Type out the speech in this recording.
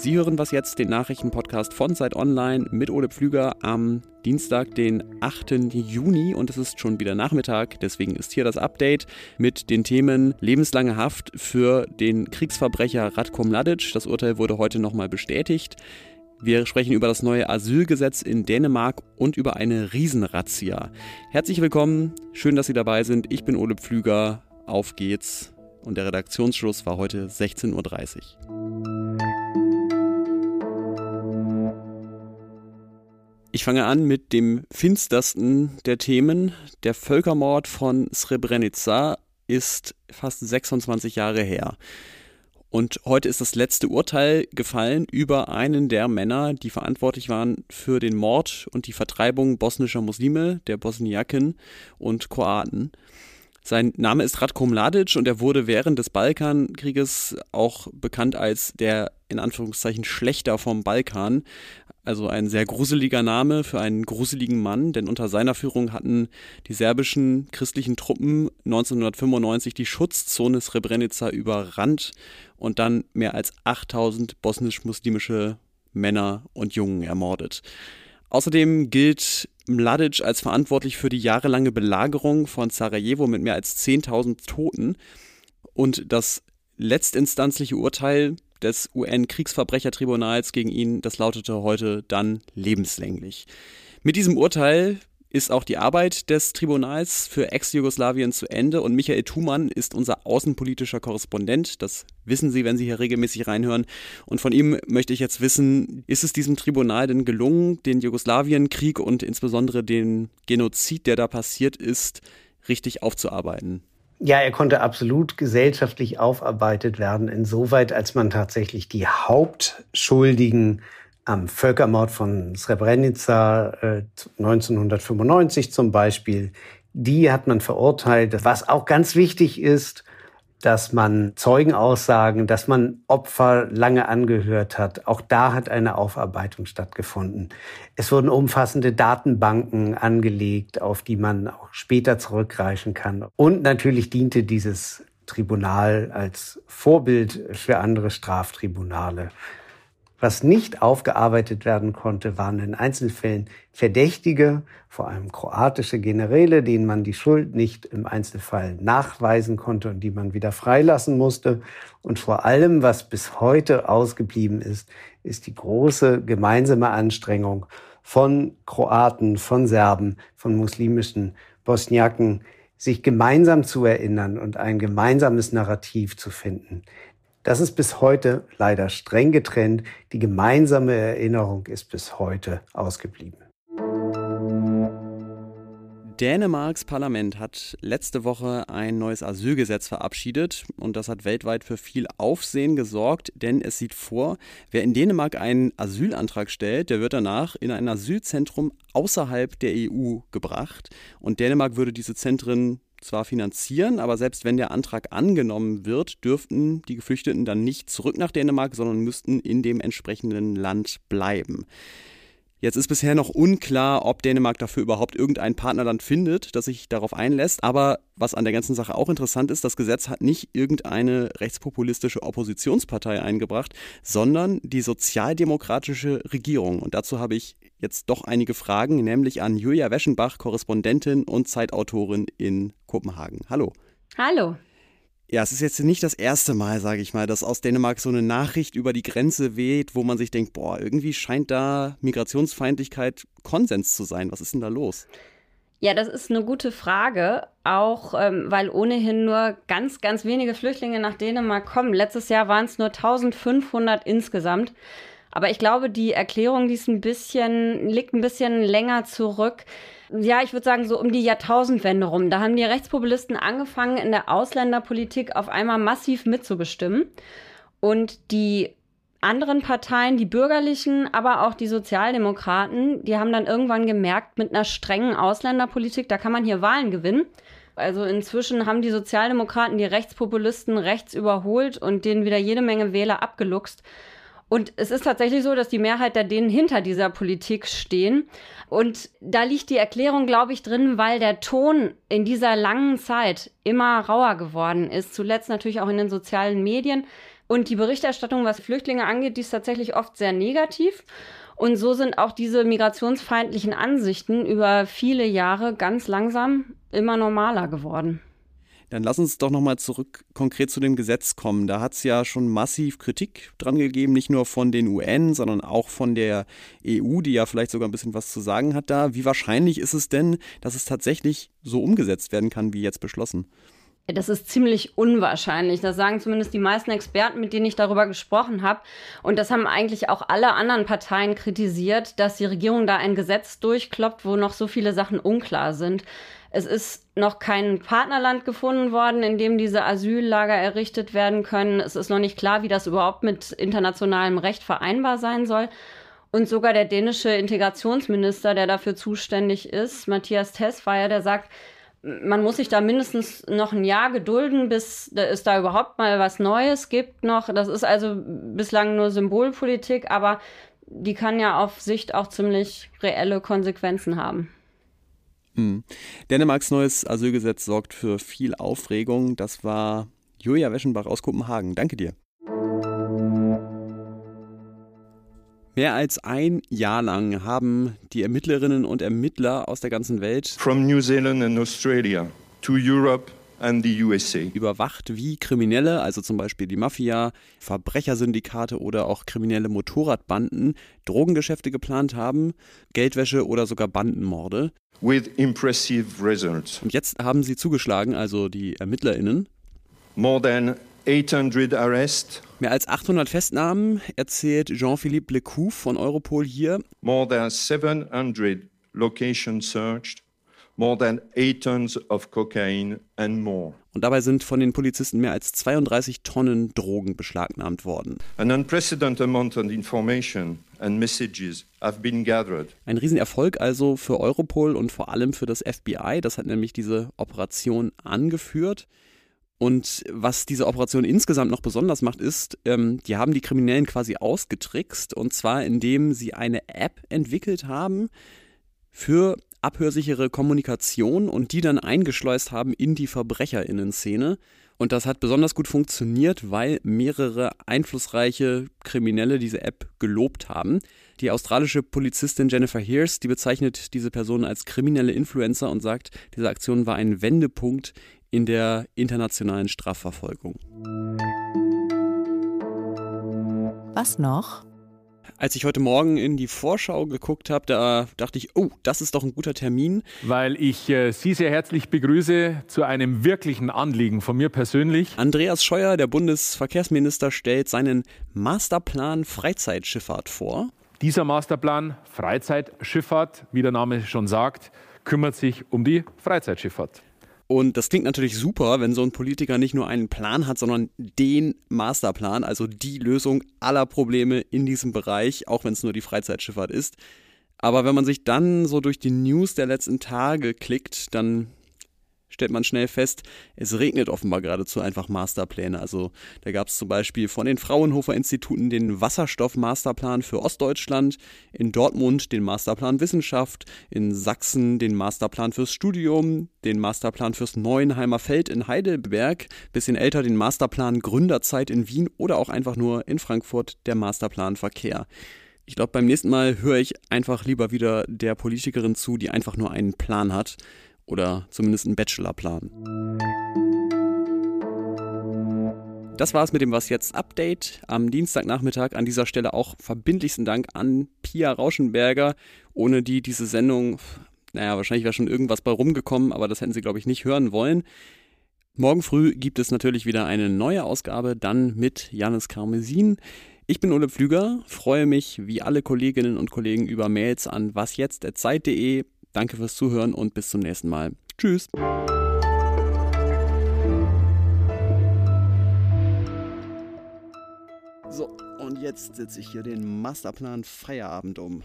Sie hören was jetzt, den Nachrichtenpodcast von Zeit Online mit Ole Pflüger am Dienstag, den 8. Juni und es ist schon wieder Nachmittag. Deswegen ist hier das Update mit den Themen lebenslange Haft für den Kriegsverbrecher Radko Mladic. Das Urteil wurde heute nochmal bestätigt. Wir sprechen über das neue Asylgesetz in Dänemark und über eine Riesenrazzia. Herzlich willkommen, schön, dass Sie dabei sind. Ich bin Ole Pflüger. Auf geht's. Und der Redaktionsschluss war heute 16.30 Uhr. Ich fange an mit dem finstersten der Themen. Der Völkermord von Srebrenica ist fast 26 Jahre her. Und heute ist das letzte Urteil gefallen über einen der Männer, die verantwortlich waren für den Mord und die Vertreibung bosnischer Muslime, der Bosniaken und Kroaten. Sein Name ist Ratko Mladic und er wurde während des Balkankrieges auch bekannt als der in Anführungszeichen Schlechter vom Balkan. Also ein sehr gruseliger Name für einen gruseligen Mann, denn unter seiner Führung hatten die serbischen christlichen Truppen 1995 die Schutzzone Srebrenica überrannt und dann mehr als 8000 bosnisch-muslimische Männer und Jungen ermordet. Außerdem gilt Mladic als verantwortlich für die jahrelange Belagerung von Sarajevo mit mehr als 10.000 Toten. Und das letztinstanzliche Urteil des UN-Kriegsverbrechertribunals gegen ihn, das lautete heute dann lebenslänglich. Mit diesem Urteil ist auch die Arbeit des Tribunals für Ex-Jugoslawien zu Ende und Michael Thumann ist unser außenpolitischer Korrespondent. Das wissen Sie, wenn Sie hier regelmäßig reinhören. Und von ihm möchte ich jetzt wissen, ist es diesem Tribunal denn gelungen, den Jugoslawienkrieg und insbesondere den Genozid, der da passiert ist, richtig aufzuarbeiten? Ja, er konnte absolut gesellschaftlich aufarbeitet werden, insoweit als man tatsächlich die Hauptschuldigen am Völkermord von Srebrenica äh, 1995 zum Beispiel, die hat man verurteilt. Was auch ganz wichtig ist, dass man Zeugenaussagen, dass man Opfer lange angehört hat. Auch da hat eine Aufarbeitung stattgefunden. Es wurden umfassende Datenbanken angelegt, auf die man auch später zurückgreifen kann. Und natürlich diente dieses Tribunal als Vorbild für andere Straftribunale. Was nicht aufgearbeitet werden konnte, waren in Einzelfällen Verdächtige, vor allem kroatische Generäle, denen man die Schuld nicht im Einzelfall nachweisen konnte und die man wieder freilassen musste. Und vor allem, was bis heute ausgeblieben ist, ist die große gemeinsame Anstrengung von Kroaten, von Serben, von muslimischen Bosniaken, sich gemeinsam zu erinnern und ein gemeinsames Narrativ zu finden. Das ist bis heute leider streng getrennt. Die gemeinsame Erinnerung ist bis heute ausgeblieben. Dänemarks Parlament hat letzte Woche ein neues Asylgesetz verabschiedet und das hat weltweit für viel Aufsehen gesorgt, denn es sieht vor, wer in Dänemark einen Asylantrag stellt, der wird danach in ein Asylzentrum außerhalb der EU gebracht und Dänemark würde diese Zentren zwar finanzieren, aber selbst wenn der Antrag angenommen wird, dürften die Geflüchteten dann nicht zurück nach Dänemark, sondern müssten in dem entsprechenden Land bleiben. Jetzt ist bisher noch unklar, ob Dänemark dafür überhaupt irgendein Partnerland findet, das sich darauf einlässt. Aber was an der ganzen Sache auch interessant ist, das Gesetz hat nicht irgendeine rechtspopulistische Oppositionspartei eingebracht, sondern die sozialdemokratische Regierung. Und dazu habe ich jetzt doch einige Fragen, nämlich an Julia Weschenbach, Korrespondentin und Zeitautorin in Kopenhagen. Hallo. Hallo. Ja, es ist jetzt nicht das erste Mal, sage ich mal, dass aus Dänemark so eine Nachricht über die Grenze weht, wo man sich denkt, boah, irgendwie scheint da Migrationsfeindlichkeit Konsens zu sein. Was ist denn da los? Ja, das ist eine gute Frage, auch ähm, weil ohnehin nur ganz, ganz wenige Flüchtlinge nach Dänemark kommen. Letztes Jahr waren es nur 1500 insgesamt. Aber ich glaube, die Erklärung, die ist ein bisschen, liegt ein bisschen länger zurück. Ja, ich würde sagen, so um die Jahrtausendwende rum. Da haben die Rechtspopulisten angefangen, in der Ausländerpolitik auf einmal massiv mitzubestimmen. Und die anderen Parteien, die bürgerlichen, aber auch die Sozialdemokraten, die haben dann irgendwann gemerkt, mit einer strengen Ausländerpolitik, da kann man hier Wahlen gewinnen. Also inzwischen haben die Sozialdemokraten die Rechtspopulisten rechts überholt und denen wieder jede Menge Wähler abgeluchst. Und es ist tatsächlich so, dass die Mehrheit der Dänen hinter dieser Politik stehen. Und da liegt die Erklärung, glaube ich, drin, weil der Ton in dieser langen Zeit immer rauer geworden ist. Zuletzt natürlich auch in den sozialen Medien. Und die Berichterstattung, was Flüchtlinge angeht, die ist tatsächlich oft sehr negativ. Und so sind auch diese migrationsfeindlichen Ansichten über viele Jahre ganz langsam immer normaler geworden. Dann lass uns doch nochmal zurück konkret zu dem Gesetz kommen. Da hat es ja schon massiv Kritik dran gegeben, nicht nur von den UN, sondern auch von der EU, die ja vielleicht sogar ein bisschen was zu sagen hat da. Wie wahrscheinlich ist es denn, dass es tatsächlich so umgesetzt werden kann, wie jetzt beschlossen? Das ist ziemlich unwahrscheinlich. Das sagen zumindest die meisten Experten, mit denen ich darüber gesprochen habe. Und das haben eigentlich auch alle anderen Parteien kritisiert, dass die Regierung da ein Gesetz durchkloppt, wo noch so viele Sachen unklar sind. Es ist noch kein Partnerland gefunden worden, in dem diese Asyllager errichtet werden können. Es ist noch nicht klar, wie das überhaupt mit internationalem Recht vereinbar sein soll. Und sogar der dänische Integrationsminister, der dafür zuständig ist, Matthias Tesfaye, der sagt, man muss sich da mindestens noch ein Jahr gedulden, bis es da überhaupt mal was Neues gibt noch. Das ist also bislang nur Symbolpolitik, aber die kann ja auf Sicht auch ziemlich reelle Konsequenzen haben. Hm. Dänemarks neues Asylgesetz sorgt für viel Aufregung. Das war Julia Weschenbach aus Kopenhagen. Danke dir. Mehr als ein Jahr lang haben die Ermittlerinnen und Ermittler aus der ganzen Welt from New Zealand and Australia to Europe. Überwacht, wie Kriminelle, also zum Beispiel die Mafia, Verbrechersyndikate oder auch kriminelle Motorradbanden Drogengeschäfte geplant haben, Geldwäsche oder sogar Bandenmorde with impressive results. Und jetzt haben sie zugeschlagen, also die ErmittlerInnen. More than 800 arrests. Mehr als 800 Festnahmen erzählt Jean-Philippe Lecouf von Europol hier. More than 700 locations searched. More than 8 tons of cocaine and more. Und dabei sind von den Polizisten mehr als 32 Tonnen Drogen beschlagnahmt worden. An unprecedented amount of information and messages have been gathered. Ein Riesenerfolg also für Europol und vor allem für das FBI. Das hat nämlich diese Operation angeführt. Und was diese Operation insgesamt noch besonders macht, ist, ähm, die haben die Kriminellen quasi ausgetrickst. Und zwar indem sie eine App entwickelt haben für abhörsichere Kommunikation und die dann eingeschleust haben in die Verbrecherinnen-Szene. Und das hat besonders gut funktioniert, weil mehrere einflussreiche Kriminelle diese App gelobt haben. Die australische Polizistin Jennifer Hears, die bezeichnet diese Person als kriminelle Influencer und sagt, diese Aktion war ein Wendepunkt in der internationalen Strafverfolgung. Was noch? Als ich heute Morgen in die Vorschau geguckt habe, da dachte ich, oh, das ist doch ein guter Termin. Weil ich äh, Sie sehr herzlich begrüße zu einem wirklichen Anliegen von mir persönlich. Andreas Scheuer, der Bundesverkehrsminister, stellt seinen Masterplan Freizeitschifffahrt vor. Dieser Masterplan Freizeitschifffahrt, wie der Name schon sagt, kümmert sich um die Freizeitschifffahrt. Und das klingt natürlich super, wenn so ein Politiker nicht nur einen Plan hat, sondern den Masterplan, also die Lösung aller Probleme in diesem Bereich, auch wenn es nur die Freizeitschifffahrt ist. Aber wenn man sich dann so durch die News der letzten Tage klickt, dann stellt man schnell fest, es regnet offenbar geradezu einfach Masterpläne. Also da gab es zum Beispiel von den Fraunhofer Instituten den Wasserstoff-Masterplan für Ostdeutschland, in Dortmund den Masterplan Wissenschaft, in Sachsen den Masterplan fürs Studium, den Masterplan fürs Neuenheimer Feld in Heidelberg, bisschen älter den Masterplan Gründerzeit in Wien oder auch einfach nur in Frankfurt der Masterplan Verkehr. Ich glaube, beim nächsten Mal höre ich einfach lieber wieder der Politikerin zu, die einfach nur einen Plan hat oder zumindest einen Bachelorplan. Das war's mit dem Was jetzt Update am Dienstagnachmittag. An dieser Stelle auch verbindlichsten Dank an Pia Rauschenberger, ohne die diese Sendung, naja, wahrscheinlich wäre schon irgendwas bei rumgekommen, aber das hätten Sie, glaube ich, nicht hören wollen. Morgen früh gibt es natürlich wieder eine neue Ausgabe, dann mit Janis Karmesin. Ich bin Ole Pflüger, freue mich wie alle Kolleginnen und Kollegen über Mails an wasjetzt.zeit.de. Danke fürs Zuhören und bis zum nächsten Mal. Tschüss. So, und jetzt setze ich hier den Masterplan Feierabend um.